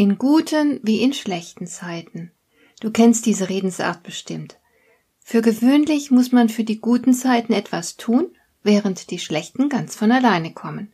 In guten wie in schlechten Zeiten. Du kennst diese Redensart bestimmt. Für gewöhnlich muss man für die guten Zeiten etwas tun, während die schlechten ganz von alleine kommen.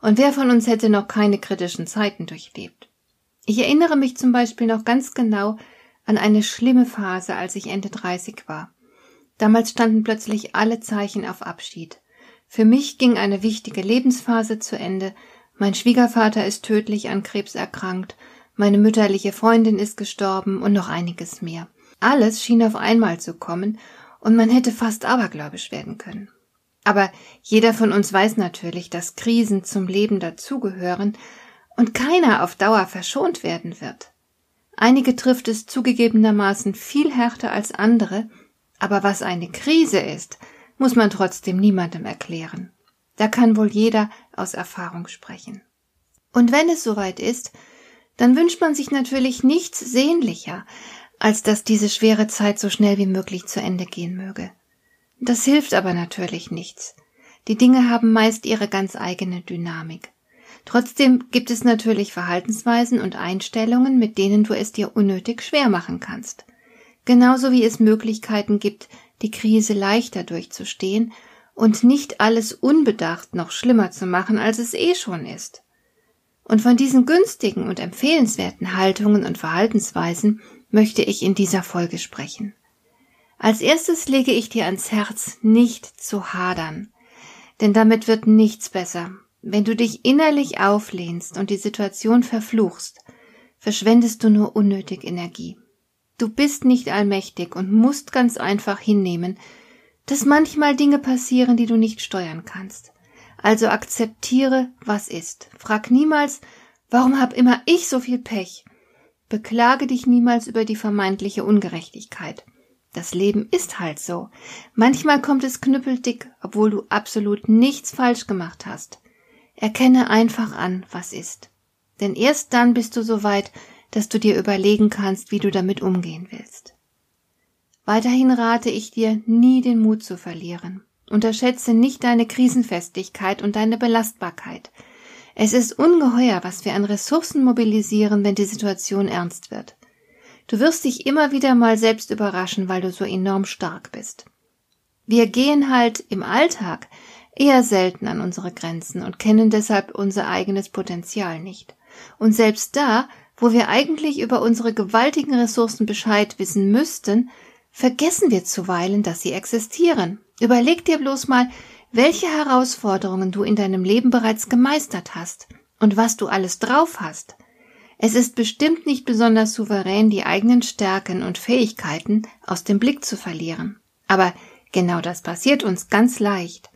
Und wer von uns hätte noch keine kritischen Zeiten durchlebt? Ich erinnere mich zum Beispiel noch ganz genau an eine schlimme Phase, als ich Ende 30 war. Damals standen plötzlich alle Zeichen auf Abschied. Für mich ging eine wichtige Lebensphase zu Ende, mein Schwiegervater ist tödlich an Krebs erkrankt, meine mütterliche Freundin ist gestorben und noch einiges mehr. Alles schien auf einmal zu kommen, und man hätte fast abergläubisch werden können. Aber jeder von uns weiß natürlich, dass Krisen zum Leben dazugehören und keiner auf Dauer verschont werden wird. Einige trifft es zugegebenermaßen viel härter als andere, aber was eine Krise ist, muss man trotzdem niemandem erklären. Da kann wohl jeder aus Erfahrung sprechen. Und wenn es soweit ist, dann wünscht man sich natürlich nichts sehnlicher, als dass diese schwere Zeit so schnell wie möglich zu Ende gehen möge. Das hilft aber natürlich nichts. Die Dinge haben meist ihre ganz eigene Dynamik. Trotzdem gibt es natürlich Verhaltensweisen und Einstellungen, mit denen du es dir unnötig schwer machen kannst. Genauso wie es Möglichkeiten gibt, die Krise leichter durchzustehen und nicht alles unbedacht noch schlimmer zu machen, als es eh schon ist. Und von diesen günstigen und empfehlenswerten Haltungen und Verhaltensweisen möchte ich in dieser Folge sprechen. Als erstes lege ich dir ans Herz, nicht zu hadern. Denn damit wird nichts besser. Wenn du dich innerlich auflehnst und die Situation verfluchst, verschwendest du nur unnötig Energie. Du bist nicht allmächtig und musst ganz einfach hinnehmen, dass manchmal Dinge passieren, die du nicht steuern kannst. Also akzeptiere, was ist. Frag niemals, warum hab immer ich so viel Pech? Beklage dich niemals über die vermeintliche Ungerechtigkeit. Das Leben ist halt so. Manchmal kommt es knüppeldick, obwohl du absolut nichts falsch gemacht hast. Erkenne einfach an, was ist. Denn erst dann bist du so weit, dass du dir überlegen kannst, wie du damit umgehen willst. Weiterhin rate ich dir, nie den Mut zu verlieren. Unterschätze nicht deine Krisenfestigkeit und deine Belastbarkeit. Es ist ungeheuer, was wir an Ressourcen mobilisieren, wenn die Situation ernst wird. Du wirst dich immer wieder mal selbst überraschen, weil du so enorm stark bist. Wir gehen halt im Alltag eher selten an unsere Grenzen und kennen deshalb unser eigenes Potenzial nicht. Und selbst da, wo wir eigentlich über unsere gewaltigen Ressourcen Bescheid wissen müssten, vergessen wir zuweilen, dass sie existieren. Überleg dir bloß mal, welche Herausforderungen du in deinem Leben bereits gemeistert hast und was du alles drauf hast. Es ist bestimmt nicht besonders souverän, die eigenen Stärken und Fähigkeiten aus dem Blick zu verlieren. Aber genau das passiert uns ganz leicht.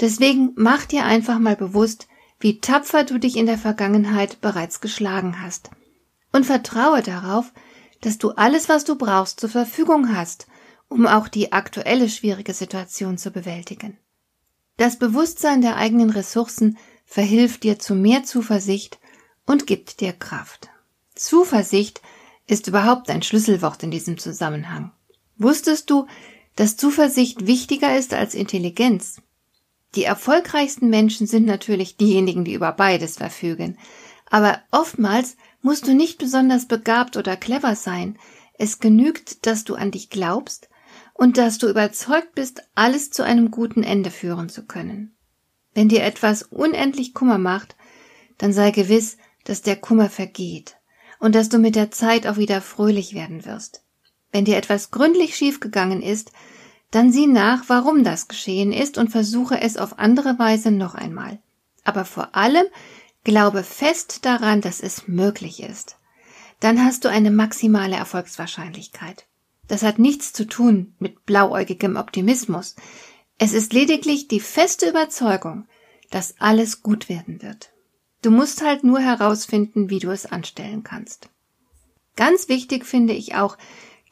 Deswegen mach dir einfach mal bewusst, wie tapfer du dich in der Vergangenheit bereits geschlagen hast. Und vertraue darauf, dass du alles, was du brauchst, zur Verfügung hast, um auch die aktuelle schwierige Situation zu bewältigen. Das Bewusstsein der eigenen Ressourcen verhilft dir zu mehr Zuversicht und gibt dir Kraft. Zuversicht ist überhaupt ein Schlüsselwort in diesem Zusammenhang. Wusstest du, dass Zuversicht wichtiger ist als Intelligenz? Die erfolgreichsten Menschen sind natürlich diejenigen, die über beides verfügen. Aber oftmals musst du nicht besonders begabt oder clever sein. Es genügt, dass du an dich glaubst und dass du überzeugt bist, alles zu einem guten Ende führen zu können. Wenn dir etwas unendlich Kummer macht, dann sei gewiss, dass der Kummer vergeht und dass du mit der Zeit auch wieder fröhlich werden wirst. Wenn dir etwas gründlich schiefgegangen ist, dann sieh nach, warum das geschehen ist und versuche es auf andere Weise noch einmal. Aber vor allem glaube fest daran, dass es möglich ist. Dann hast du eine maximale Erfolgswahrscheinlichkeit. Das hat nichts zu tun mit blauäugigem Optimismus. Es ist lediglich die feste Überzeugung, dass alles gut werden wird. Du musst halt nur herausfinden, wie du es anstellen kannst. Ganz wichtig finde ich auch,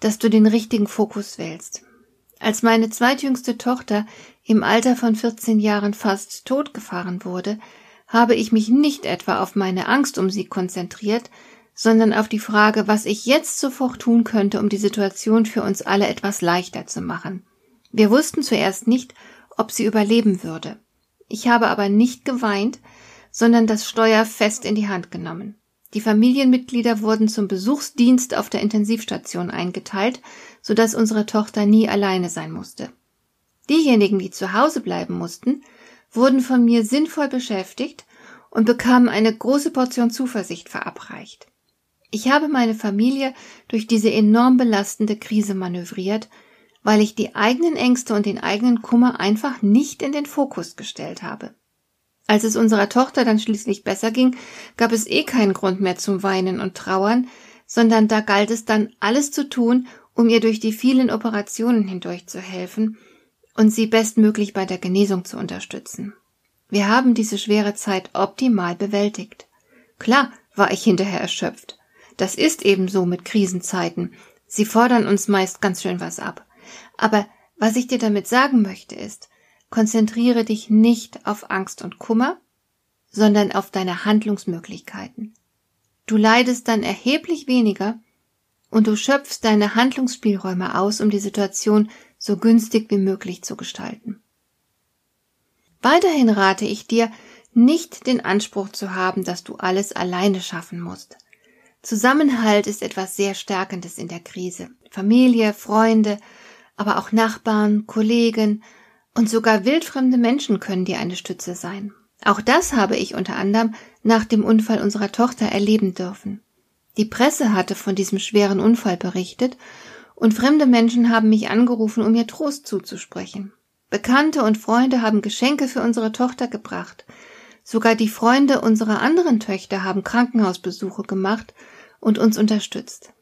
dass du den richtigen Fokus wählst. Als meine zweitjüngste Tochter im Alter von 14 Jahren fast totgefahren wurde, habe ich mich nicht etwa auf meine Angst um sie konzentriert, sondern auf die Frage, was ich jetzt sofort tun könnte, um die Situation für uns alle etwas leichter zu machen. Wir wussten zuerst nicht, ob sie überleben würde. Ich habe aber nicht geweint, sondern das Steuer fest in die Hand genommen. Die Familienmitglieder wurden zum Besuchsdienst auf der Intensivstation eingeteilt, so dass unsere Tochter nie alleine sein musste. Diejenigen, die zu Hause bleiben mussten, wurden von mir sinnvoll beschäftigt und bekamen eine große Portion Zuversicht verabreicht. Ich habe meine Familie durch diese enorm belastende Krise manövriert, weil ich die eigenen Ängste und den eigenen Kummer einfach nicht in den Fokus gestellt habe. Als es unserer Tochter dann schließlich besser ging, gab es eh keinen Grund mehr zum Weinen und Trauern, sondern da galt es dann alles zu tun, um ihr durch die vielen Operationen hindurch zu helfen und sie bestmöglich bei der Genesung zu unterstützen. Wir haben diese schwere Zeit optimal bewältigt. Klar war ich hinterher erschöpft. Das ist eben so mit Krisenzeiten. Sie fordern uns meist ganz schön was ab. Aber was ich dir damit sagen möchte ist, konzentriere dich nicht auf Angst und Kummer, sondern auf deine Handlungsmöglichkeiten. Du leidest dann erheblich weniger und du schöpfst deine Handlungsspielräume aus, um die Situation so günstig wie möglich zu gestalten. Weiterhin rate ich dir, nicht den Anspruch zu haben, dass du alles alleine schaffen musst. Zusammenhalt ist etwas sehr Stärkendes in der Krise. Familie, Freunde, aber auch Nachbarn, Kollegen und sogar wildfremde Menschen können dir eine Stütze sein. Auch das habe ich unter anderem nach dem Unfall unserer Tochter erleben dürfen. Die Presse hatte von diesem schweren Unfall berichtet und fremde Menschen haben mich angerufen, um mir Trost zuzusprechen. Bekannte und Freunde haben Geschenke für unsere Tochter gebracht. Sogar die Freunde unserer anderen Töchter haben Krankenhausbesuche gemacht und uns unterstützt.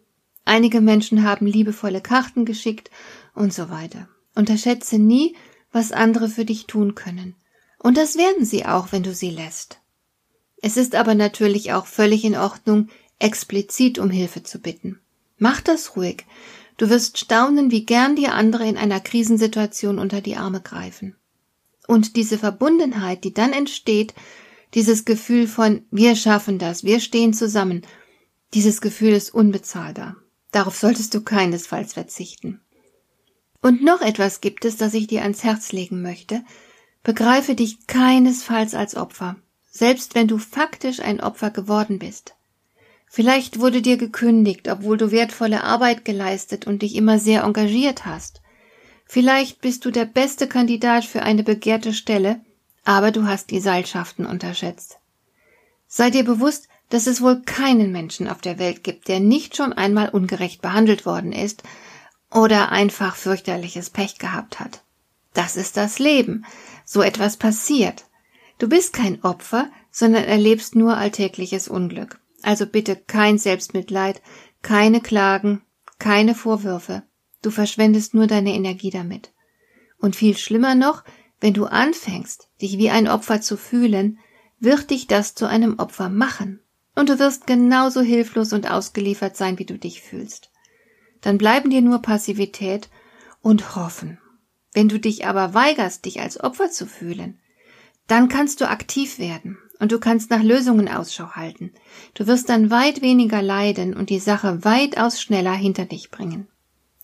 Einige Menschen haben liebevolle Karten geschickt und so weiter. Unterschätze nie, was andere für dich tun können. Und das werden sie auch, wenn du sie lässt. Es ist aber natürlich auch völlig in Ordnung, explizit um Hilfe zu bitten. Mach das ruhig. Du wirst staunen, wie gern dir andere in einer Krisensituation unter die Arme greifen. Und diese Verbundenheit, die dann entsteht, dieses Gefühl von wir schaffen das, wir stehen zusammen, dieses Gefühl ist unbezahlbar. Darauf solltest du keinesfalls verzichten. Und noch etwas gibt es, das ich dir ans Herz legen möchte. Begreife dich keinesfalls als Opfer, selbst wenn du faktisch ein Opfer geworden bist. Vielleicht wurde dir gekündigt, obwohl du wertvolle Arbeit geleistet und dich immer sehr engagiert hast. Vielleicht bist du der beste Kandidat für eine begehrte Stelle, aber du hast die Seilschaften unterschätzt. Sei dir bewusst, dass es wohl keinen Menschen auf der Welt gibt, der nicht schon einmal ungerecht behandelt worden ist oder einfach fürchterliches Pech gehabt hat. Das ist das Leben. So etwas passiert. Du bist kein Opfer, sondern erlebst nur alltägliches Unglück. Also bitte kein Selbstmitleid, keine Klagen, keine Vorwürfe. Du verschwendest nur deine Energie damit. Und viel schlimmer noch, wenn du anfängst, dich wie ein Opfer zu fühlen, wird dich das zu einem Opfer machen. Und du wirst genauso hilflos und ausgeliefert sein, wie du dich fühlst. Dann bleiben dir nur Passivität und Hoffen. Wenn du dich aber weigerst, dich als Opfer zu fühlen, dann kannst du aktiv werden und du kannst nach Lösungen Ausschau halten. Du wirst dann weit weniger leiden und die Sache weitaus schneller hinter dich bringen.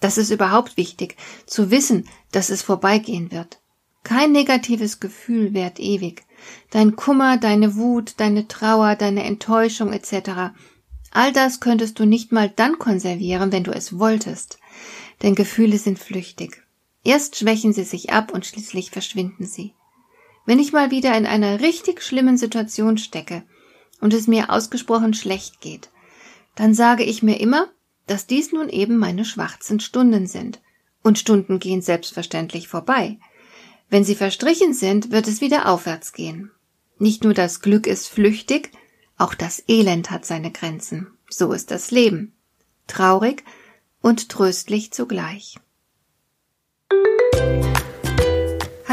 Das ist überhaupt wichtig, zu wissen, dass es vorbeigehen wird. Kein negatives Gefühl währt ewig. Dein Kummer, deine Wut, deine Trauer, deine Enttäuschung etc. All das könntest du nicht mal dann konservieren, wenn du es wolltest. Denn Gefühle sind flüchtig. Erst schwächen sie sich ab und schließlich verschwinden sie. Wenn ich mal wieder in einer richtig schlimmen Situation stecke und es mir ausgesprochen schlecht geht, dann sage ich mir immer, dass dies nun eben meine schwarzen Stunden sind. Und Stunden gehen selbstverständlich vorbei. Wenn sie verstrichen sind, wird es wieder aufwärts gehen. Nicht nur das Glück ist flüchtig, auch das Elend hat seine Grenzen. So ist das Leben. Traurig und tröstlich zugleich.